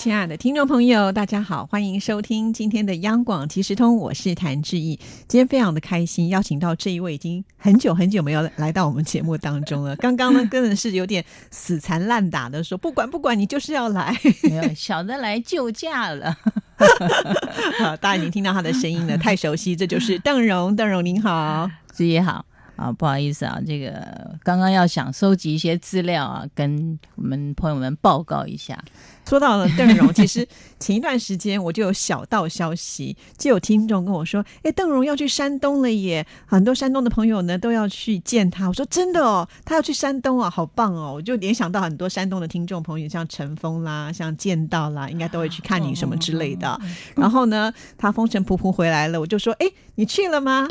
亲爱的听众朋友，大家好，欢迎收听今天的央广即时通，我是谭志毅。今天非常的开心，邀请到这一位已经很久很久没有来到我们节目当中了。刚刚呢，真的是有点死缠烂打的说，不管不管，你就是要来。没有小的来救驾了。好，大家已经听到他的声音了，太熟悉，这就是邓荣。邓荣您好，志毅好。啊，不好意思啊，这个刚刚要想收集一些资料啊，跟我们朋友们报告一下。说到了邓荣，其实前一段时间我就有小道消息，就有听众跟我说：“哎，邓荣要去山东了耶！”很多山东的朋友呢都要去见他。我说：“真的哦，他要去山东啊，好棒哦！”我就联想到很多山东的听众朋友，像陈峰啦，像剑道啦，应该都会去看你什么之类的。然后呢，他风尘仆仆回来了，我就说：“哎，你去了吗？”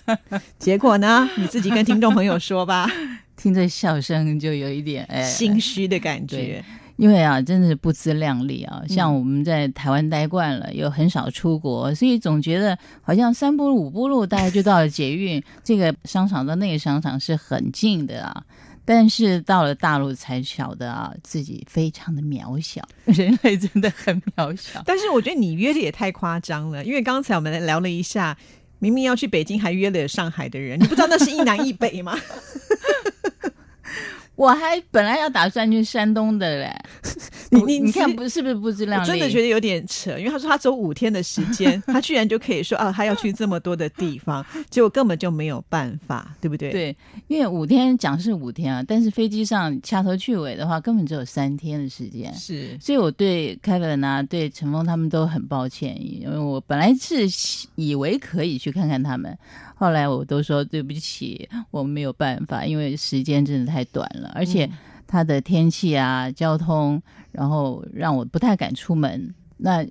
结果呢，你自己跟听众朋友说吧。听着笑声就有一点哎心虚的感觉。因为啊，真的是不自量力啊！像我们在台湾待惯了，又很少出国，所以总觉得好像三步五步路，大概就到了捷运。这个商场到那个商场是很近的啊，但是到了大陆才晓得啊，自己非常的渺小，人类真的很渺小。但是我觉得你约的也太夸张了，因为刚才我们聊了一下，明明要去北京，还约了上海的人，你不知道那是一南一北吗？我还本来要打算去山东的嘞，你你你看不是不是不知量力？真的觉得有点扯，因为他说他走五天的时间，他居然就可以说啊，他要去这么多的地方，结果根本就没有办法，对不对？对，因为五天讲是五天啊，但是飞机上掐头去尾的话，根本只有三天的时间。是，所以我对凯文啊，对陈峰他们都很抱歉，因为我本来是以为可以去看看他们。后来我都说对不起，我没有办法，因为时间真的太短了，而且它的天气啊、交通，然后让我不太敢出门。那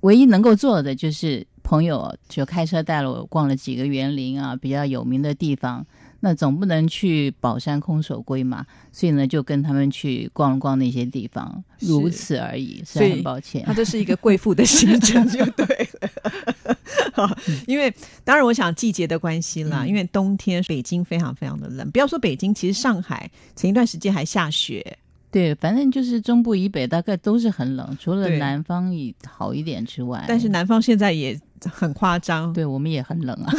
唯一能够做的就是朋友就开车带了我逛了几个园林啊，比较有名的地方。那总不能去宝山空手归嘛，所以呢，就跟他们去逛了逛那些地方，如此而已。所以很抱歉，他这是一个贵妇的行程，就对了。因为当然，我想季节的关系啦，因为冬天北京非常非常的冷。不要说北京，其实上海前一段时间还下雪。对，反正就是中部以北大概都是很冷，除了南方以好一点之外。但是南方现在也。很夸张，对我们也很冷啊，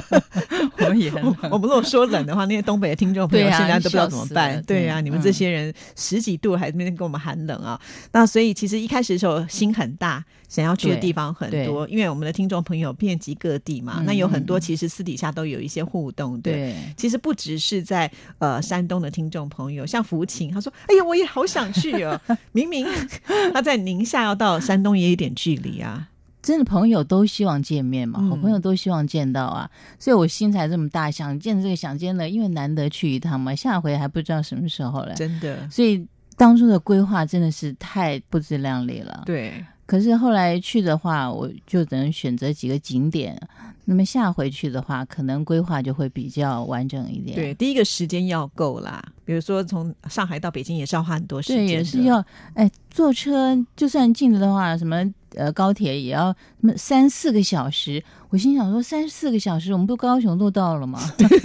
我们也很冷。我们如果说冷的话，那些东北的听众朋友现在都不知道怎么办。对呀，你们这些人十几度还那边跟我们寒冷啊。那所以其实一开始的时候心很大，想要去的地方很多，因为我们的听众朋友遍及各地嘛。那有很多其实私底下都有一些互动。对，其实不只是在呃山东的听众朋友，像福琴，他说：“哎呀，我也好想去哦。”明明 他在宁夏要到山东也有点距离啊。真的朋友都希望见面嘛，好朋友都希望见到啊，所以我心才这么大，想见这个想见的，因为难得去一趟嘛，下回还不知道什么时候了。真的，所以当初的规划真的是太不自量力了。对，可是后来去的话，我就只能选择几个景点。那么下回去的话，可能规划就会比较完整一点。对，第一个时间要够啦。比如说从上海到北京也是要花很多时间，对也是要哎坐车，就算近的话，什么呃高铁也要三四个小时。我心想说，三四个小时，我们不高雄都到了吗？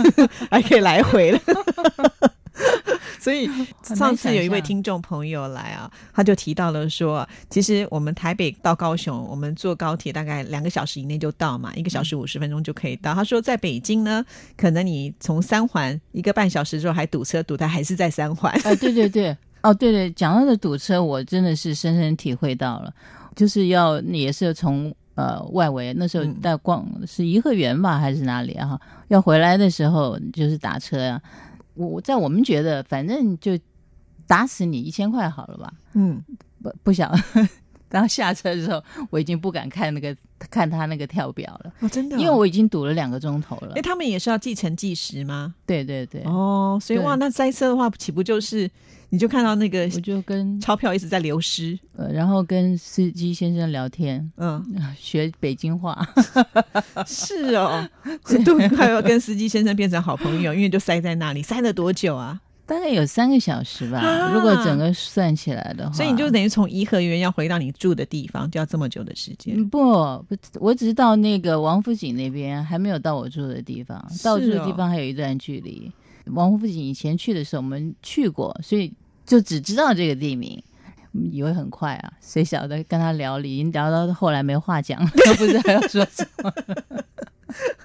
还可以来回了。所以 上次有一位听众朋友来啊，他就提到了说，其实我们台北到高雄，我们坐高铁大概两个小时以内就到嘛，一个小时五十分钟就可以到。他说在北京呢，可能你从三环一个半小时之后还堵车堵，的还是在三环。哎，对对对，哦对对，讲到的堵车，我真的是深深体会到了，就是要也是从呃外围那时候在逛是颐和园吧还是哪里啊？要回来的时候就是打车呀。我在我们觉得，反正就打死你一千块好了吧？嗯，不不想。当下车的时候，我已经不敢看那个看他那个跳表了。哦，真的，因为我已经堵了两个钟头了。哎，他们也是要计程计时吗？对对对。哦，所以哇，那塞车的话，岂不就是你就看到那个，我就跟钞票一直在流失。呃，然后跟司机先生聊天，嗯，学北京话。是哦，都快要跟司机先生变成好朋友，因为就塞在那里，塞了多久啊？大概有三个小时吧，啊如果整个算起来的话，所以你就等于从颐和园要回到你住的地方，就要这么久的时间。嗯不不，我只是到那个王府井那边，还没有到我住的地方，是到住的哦地方还有一段距离。王府井以前去的时候我们去过，所以就只知道这个地名。嗯以为很快啊，谁晓得跟他聊，已经聊到后来没话讲，都不知道要说什么。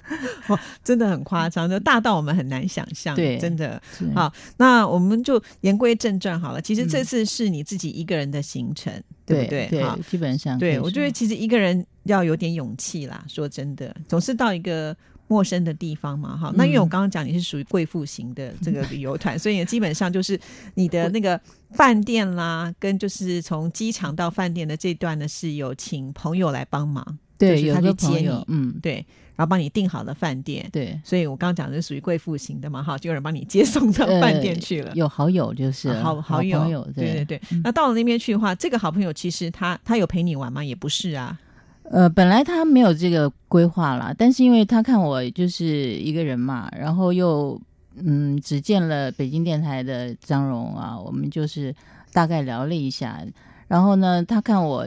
真的很夸张，就大到我们很难想象。对真的。好，那我们就言归正传好了。其实这嗯次是你自己一个人的行程，对不对？好，基本上对我觉得其实一个人要有点勇气啦。说真的，总是到一个。陌生的地方嘛，哈，那因为我嗯刚刚讲你是属于贵妇型的这个旅游团，所以基本上就是你的那个饭店啦，跟就是从机场到饭店的这段呢，是有请朋友来帮忙，就是对有他去接你，嗯，对，然后帮你订好了饭店，对，所以我刚刚讲的是属于贵妇型的嘛，哈，就有人帮你接送到饭店去了。呃有好友就是啊好好好友，对对对。那到了那边去的话，这个好朋友其实他他有陪你玩吗？也不是啊。呃，本来他没有这个规划啦，但是因为他看我就是一个人嘛，然后又嗯只见了北京电台的张荣啊，我们就是大概聊了一下，然后呢，他看我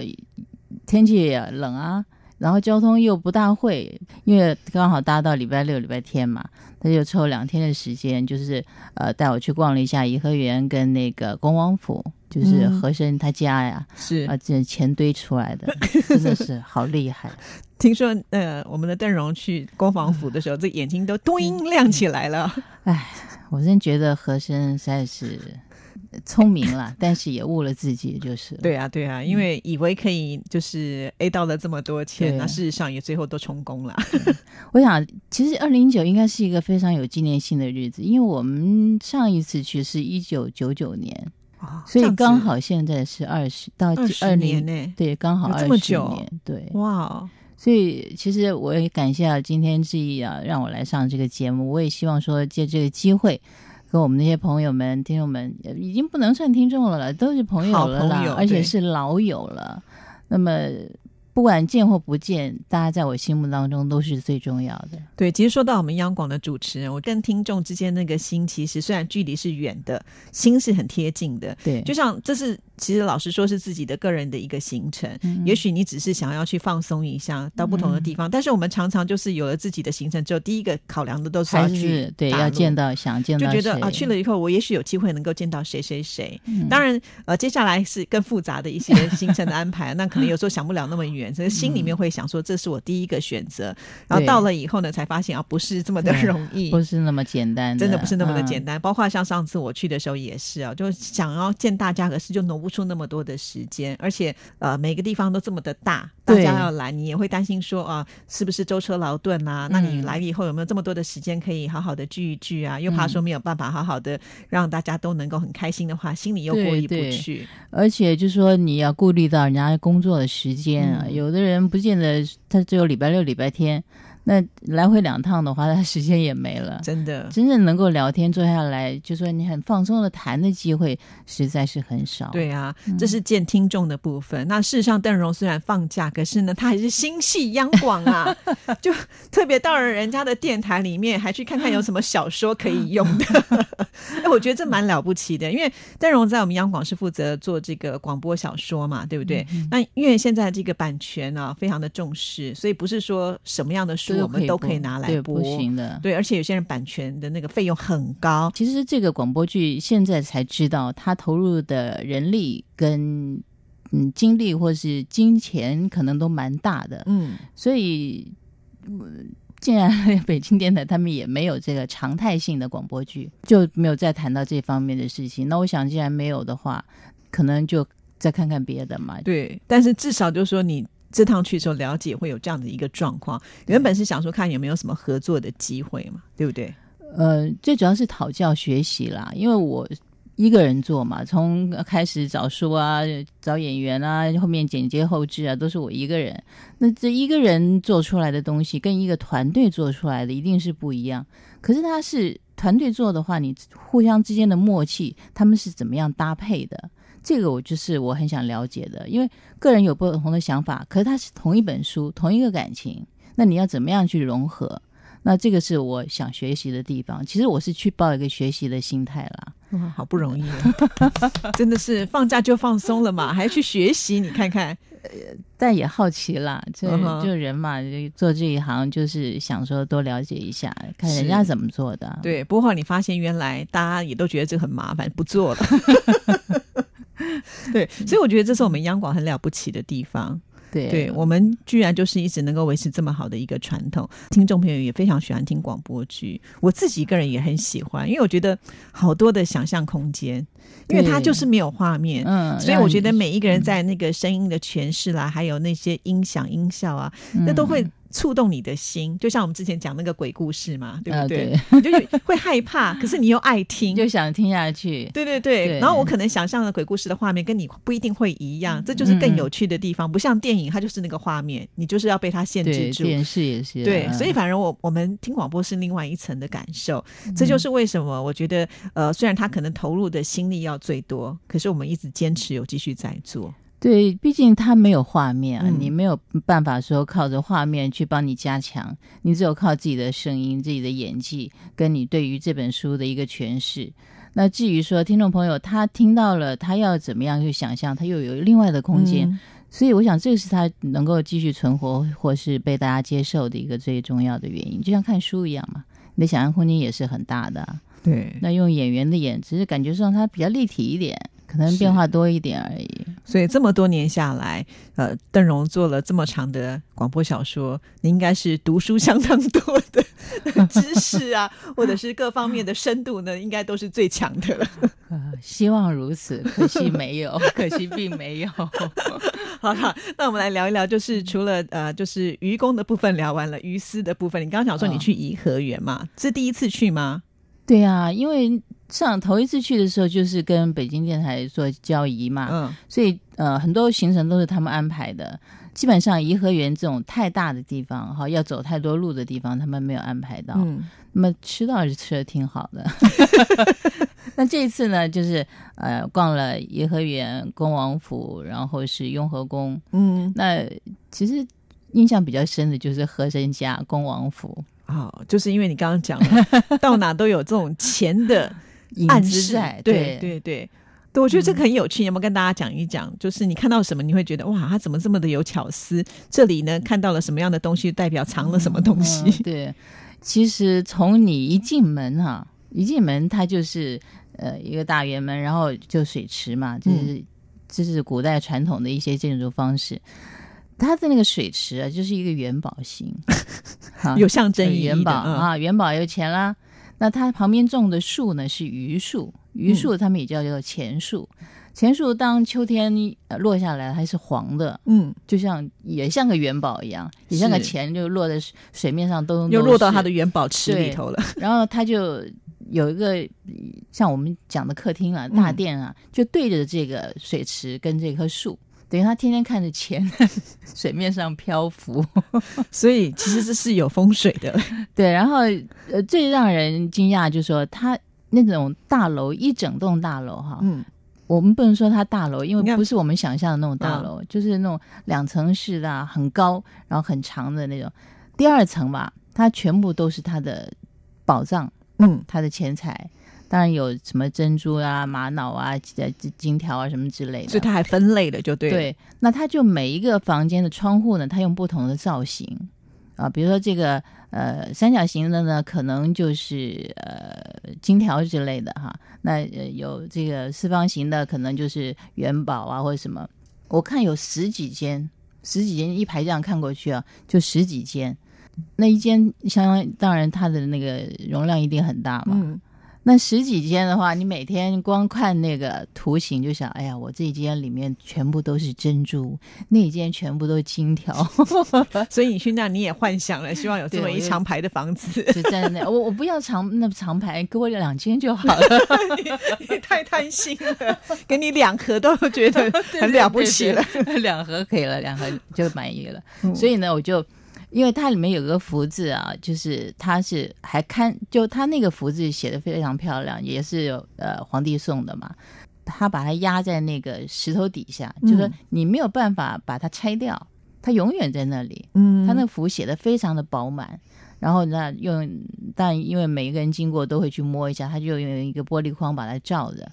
天气也冷啊，然后交通又不大会，因为刚好搭到礼拜六、礼拜天嘛，他就抽两天的时间，就是呃带我去逛了一下颐和园跟那个恭王府，就是嗯和珅他家呀。是啊，这钱堆出来的，真的是好厉害。听说呃，我们的邓荣去恭王府的时候，这眼睛都咚亮起来了。哎，我真觉得和珅实在是聪明了，但是也误了自己，就是。对啊，对啊，因为以为可以就是 A 到了这么多钱，对那事实上也最后都充公了。我想，其实二零一九应该是一个非常有纪念性的日子，因为我们上一次去是一九九九年，所以刚好现在是二十到二年呢、对，刚好有二十年，对。哇哦，所以其实我也感谢啊，今天志毅啊，让我来上这个节目。我也希望说借这个机会，跟我们那些朋友们、听众们，呃已经不能算听众了了，都是朋友了啦，而且是老友了。那么不管见或不见，大家在我心目当中都是最重要的。对，其实说到我们央广的主持人，我跟听众之间那个心，其实虽然距离是远的，心是很贴近的。对，就像这是其实老实说是自己的个人的一个行程，嗯也许你只是想要去放松一下，到不同的地方，但是我们常常就是有了自己的行程之后，第一个考量的都是要还去是对要见。到想见到就觉得啊，去了以后，我也许有机会能够见到谁谁谁。嗯当然，呃，接下来是更复杂的一些行程的安排，那可能有时候想不了那么远，所以心里面会想说，这是我第一个选择。然后到了以后呢，才发现啊，不是这么的容易，不是那么简单真的不是那么的嗯简单。包括像上次我去的时候也是啊，就想要见大家，可是就挪不出那么多的时间，而且呃每个地方都这么的大，大家要来，你也会担心说啊，是不是舟车劳顿啊？那你嗯来了以后有没有这么多的时间可以好好的聚一聚啊？又怕说没有办法好好的让大家都能够很开心的话，心里又过意不对对去。而且就说你要顾虑到人家工作的时间啊，嗯有的人不见得他只有礼拜六、礼拜天，那来回两趟的话，他时间也没了。真的，真正能够聊天坐下来，就说你很放松的谈的机会，实在是很少。对啊，嗯这是见听众的部分。那事实上，邓荣虽然放假，可是呢，他还是心系央广啊，就特别到了人家的电台里面，还去看看有什么小说可以用的。哎，我觉得这蛮了不起的，因为邓荣在我们央广是负责做这个广播小说嘛，对不对？嗯那因为现在这个版权呢、非常的重视，所以不是说什么样的书我们都可以拿来对，播不。行的。对，而且有些人版权的那个费用很高，其实这个广播剧现在才知道，他投入的人力跟嗯精力或是金钱可能都蛮大的，嗯，所以。嗯既然 北京电台他们也没有这个常态性的广播剧，就没有再谈到这方面的事情。那我想，既然没有的话，可能就再看看别的嘛。对，但是至少就是说你这趟去的时候了解会有这样的一个状况。原本是想说看有没有什么合作的机会嘛，对不对？呃，最主要是讨教学习啦，因为我一个人做嘛，从开始找书啊、找演员啊，后面剪接后置啊，都是我一个人。那这一个人做出来的东西，跟一个团队做出来的一定是不一样。可是他是团队做的话，你互相之间的默契，他们是怎么样搭配的？这个我就是我很想了解的，因为个人有不同的想法，可是它是同一本书，同一个感情，那你要怎么样去融合？那这个是我想学习的地方。其实我是去抱一个学习的心态啦。哇，好不容易啊，真的是放假就放松了嘛，还去学习，你看看。但也好奇啦，这嗯就人嘛，就做这一行就是想说多了解一下，看人家怎么做的。对，不过后你发现原来大家也都觉得这很麻烦，不做了。对，所以我觉得这是我们央广很了不起的地方。对。对我们居然就是一直能够维持这么好的一个传统，听众朋友也非常喜欢听广播剧，我自己一个人也很喜欢，因为我觉得好多的想象空间，因为它就是没有画面。嗯，所以我觉得每一个人在那个声音的诠释啦，还有那些音响音效啊，那都会嗯触动你的心。就像我们之前讲那个鬼故事嘛，对不呃对？你就 会害怕，可是你又爱听，就想听下去。对对对，对然后我可能想象的鬼故事的画面跟你不一定会一样，这就是更有趣的地方。不像电影，它就是那个画面，你就是要被它限，制住。电视也是。对，嗯所以反而我我们听广播是另外一层的感受，这就是为什么我觉得呃，虽然他可能投入的心力要最多，可是我们一直坚持有继续在做。对，毕竟它没有画面啊，嗯你没有办法说靠着画面去帮你加强，你只有靠自己的声音、自己的演技，跟你对于这本书的一个诠释。那至于说听众朋友他听到了，他要怎么样去想象，他又有另外的空间。嗯所以我想，这个是他能够继续存活或是被大家接受的一个最重要的原因。就像看书一样嘛，你的想象空间也是很大的啊、对，那用演员的演，只是感觉上他比较立体一点，可能变化多一点而已。所以这么多年下来，呃，邓荣做了这么长的广播小说，你应该是读书相当多的 知识啊，或者是各方面的深度呢，应该都是最强的了。呃，希望如此，可惜没有，可惜并没有。好了，那我们来聊一聊，就是除了呃，就是愚公的部分聊完了，于私的部分，你刚刚讲说你嗯去颐和园嘛，是第一次去吗？对啊，因为上头一次去的时候，就是跟北京电台做交谊嘛，嗯，所以呃，很多行程都是他们安排的。基本上颐和园这种太大的地方，哈，要走太多路的地方，他们没有安排到。嗯，那么吃倒是吃的挺好的。那这一次呢，就是呃逛了颐和园、恭王府，然后是雍和宫。嗯，那其实印象比较深的就是和珅家恭王府，好，就是因为你刚刚讲了，到哪都有这种钱的 暗示子在，对对对。对，我觉得这个很有趣，有没有跟大家讲一讲？就是你看到什么，你会觉得哇，他怎么这么的有巧思？这里呢，看到了什么样的东西，代表藏了什么东西？嗯对，其实从你一进门哈、一进门它就是呃一个大圆门，然后就水池嘛，就是、这是古代传统的一些建筑方式。它的那个水池啊，就是一个元宝形，哈有象征意义的元宝、嗯。啊，元宝有钱啦。那它旁边种的树呢是榆树，榆树他们也叫做钱树。钱树当秋天呃落下来还是黄的，嗯，就像也像个元宝一样，也像个钱就落在水水面上都又落到它他的元宝池里头了。然后他就有一个像我们讲的客厅啊、嗯大殿啊，就对着这个水池跟这棵树，等于他天天看着钱在 水面上漂浮。所以其实这是有风水的。对，然后呃，最让人惊讶就是说他那种大楼一整栋大楼哈，嗯，我们不能说它大楼，因为不是我们想象的那种大楼，就是那种两层式的、啊，很高，然后很长的那种。第二层吧，它全部都是他的宝藏，嗯，他的钱财，当然有什么珍珠啊、玛瑙啊、金金条啊什么之类的。所以它还分类了，就对。对，那它就每一个房间的窗户呢，它用不同的造型啊，比如说这个呃三角形的呢，可能就是呃金条之类的哈。那呃有这个四方形的，可能就是元宝啊或者什么。我看有十几间，十几间一排这样看过去啊，就十几间。那一间相当当然它的那个容量一定很大嘛，嗯，那十几间的话，你每天光看那个图形就想，哎呀，我这一间里面全部都是珍珠，那一间全部都是金条，所以你去那你也幻想了，希望有这么一长排的房子。就在那，我我不要长那长排，给我两间就好了。你太贪心了，给你两盒都觉得 很了不起了。对，对对两盒可以了，两盒就满意了。嗯所以呢，我就因为它里面有个福字啊，就是它是还看，就它那个福字写的非常漂亮，也是有呃皇帝送的嘛。他把它压在那个石头底下，就说嗯你没有办法把它拆掉，它永远在那里。嗯他那个符写的非常的饱满，然后那，用但因为每一个人经过都会去摸一下，他就用一个玻璃框把它罩着。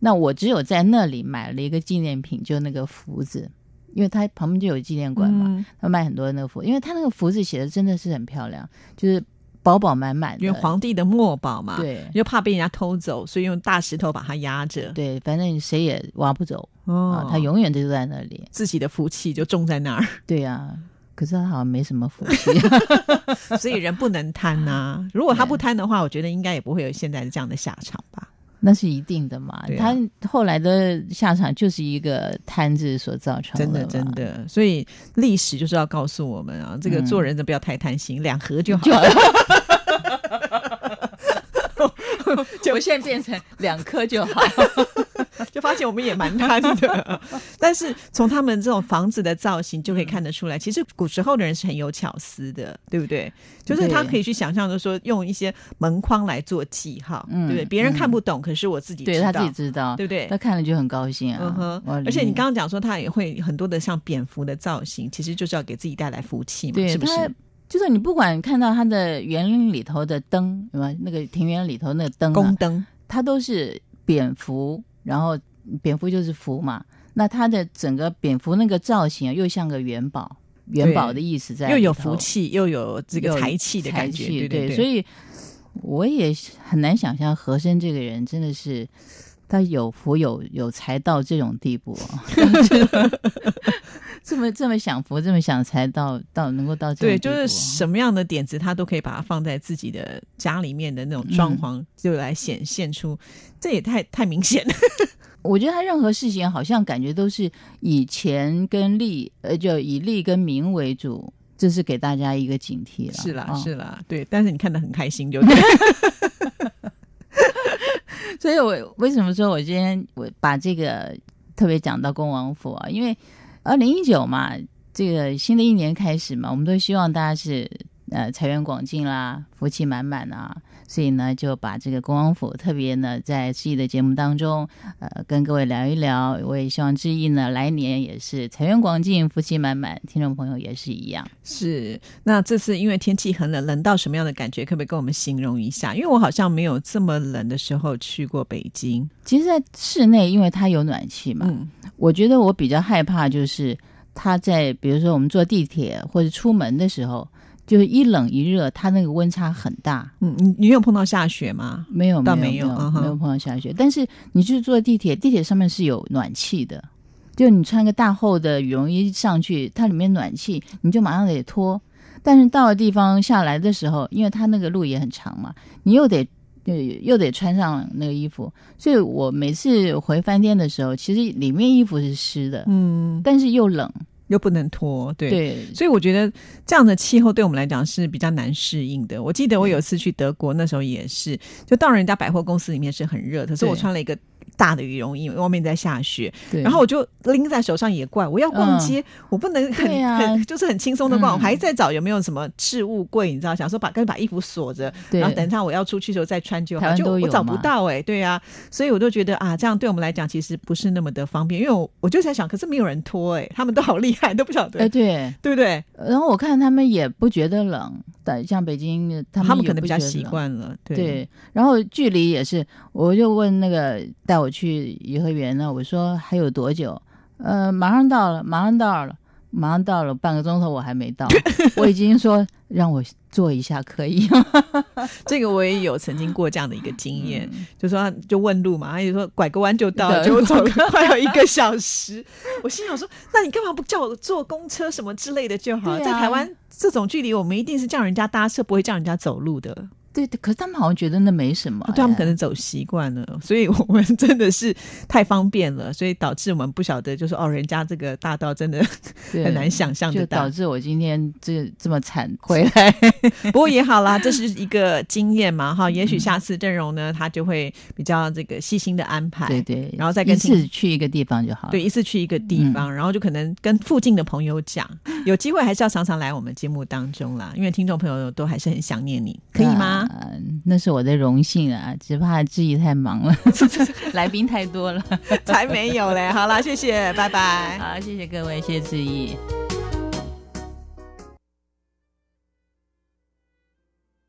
那我只有在那里买了一个纪念品，就那个福字，因为他旁边就有纪念馆嘛，嗯他卖很多那个福，因为他那个福字写的真的是很漂亮，就是饱饱满满的。因为皇帝的墨宝嘛，对又怕被人家偷走，所以用大石头把它压着。对，反正谁也挖不走哦啊，他永远就在那里。自己的福气就种在那儿，对呀、可是他好像没什么福气。所以人不能贪呐、如果他不贪的话，我觉得应该也不会有现在这样的下场吧。那是一定的嘛。啊他后来的下场就是一个贪字所造成的真的真的，所以历史就是要告诉我们啊，这个嗯做人的不要太贪心，两盒就好了。就我现在变成两颗就好。就发现我们也蛮贪的，但是从他们这种房子的造型就可以看得出来，其实古时候的人是很有巧思的，对不对？就是他可以去想象的说，用一些门框来做记号，嗯对不对？别人看不懂，可是我自己知道，对他自己知道，对不对他看了就很高兴啊。嗯哼，而且你刚刚讲说，他也会很多的像蝙蝠的造型，其实就是要给自己带来福气嘛，是不是？就是你不管看到他的园林里头的灯，对吧？那个庭园里头那个灯、啊，宫灯，它都是蝙蝠，然后蝙蝠就是福嘛。那它的整个蝙蝠那个造型啊，又像个元宝，元宝的意思在，又有福，气，又有这个有财气的感觉，对对。所以我也很难想象和珅这个人真的是他有福有有财到这种地步啊。这么这么享福，这么想才到到能够到对，就是什么样的点子，他都可以把它放在自己的家里面的那种装嗯潢，就来显现出，这也太太明显了。我觉得他任何事情好像感觉都是以钱跟利，呃，就以利跟名为主，这是给大家一个警惕了。是啦，哦是啦，对。但是你看得很开心，就对。所以我为什么说我今天我把这个特别讲到恭王府啊？因为二零一九嘛，这个新的一年开始嘛，我们都希望大家是呃财源广进啦，福气满满啊。所以呢，就把这个恭王府特别呢，在志毅的节目当中，呃，跟各位聊一聊。我也希望志毅呢，来年也是财源广进，福气满满。听众朋友也是一样。是，那这次因为天气很冷，冷到什么样的感觉？可不可以跟我们形容一下？因为我好像没有这么冷的时候去过北京。其实，在室内，因为它有暖气嘛，嗯，我觉得我比较害怕就是他在比如说我们坐地铁或者出门的时候，就是一冷一热，它那个温差很大。嗯，你你有碰到下雪吗？没有，倒没有嗯没有碰到下雪。但是你去坐地铁，地铁上面是有暖气的，就你穿个大厚的羽绒衣上去，它里面暖气，你就马上得脱。但是到了地方下来的时候，因为它那个路也很长嘛，你又得又又得穿上那个衣服，所以我每次回饭店的时候，其实里面衣服是湿的，嗯，但是又冷。又不能脱，对。对，所以我觉得这样的气候对我们来讲是比较难适应的。我记得我有一次去德国，那时候也是，就到人家百货公司里面是很热，可是我穿了一个大的羽绒衣，外面在下雪，对。然后我就拎在手上也怪，我要逛街，我不能很、啊很就是很轻松的逛，嗯。我还在找有没有什么置物柜，你知道，想说把跟把衣服锁着，对。然后等一下我要出去的时候再穿就好，就我找不到哎、对啊，所以我就觉得啊，这样对我们来讲其实不是那么的方便，因为我我就在想，可是没有人脱哎、他们都好厉害，都不晓得，哎对，对不对？然后我看他们也不觉得冷，但像北京，他们他们可能比较。习惯了，对。对，然后距离也是，我就问那个带我去颐和园呢，我说还有多久？呃，马上到了，马上到了，马上到了，半个钟头我还没到，我已经说让我坐一下可以吗？这个我也有曾经过这样的一个经验，嗯就说就问路嘛，他就说拐个弯就到了，结果走了 快有一个小时。我心想说，那你干嘛不叫我坐公车什么之类的就好？在台湾这种距离，我们一定是叫人家搭车，不会叫人家走路的。对，可是他们好像觉得那没什么、对他们可哎能走习惯了，所以我们真的是太方便了，所以导致我们不晓得，就是哦，人家这个大道真的很难想象就得到导。致我今天这这么惨回来。不过也好啦，这是一个经验嘛，哈。也许下次阵容呢，他就会比较这个细心的安排，对对，然后再跟一次去一个地方就好。对，，一次去一个嗯地方，然后就可能跟附近的朋友讲，有机会还是要常常来我们节目当中啦，因为听众朋友都还是很想念你，可以吗？啊那是我的荣幸啊，只怕志毅太忙了，来宾太多了。才没有嘞！好啦，谢谢，拜拜。好，谢谢各位，谢谢志毅。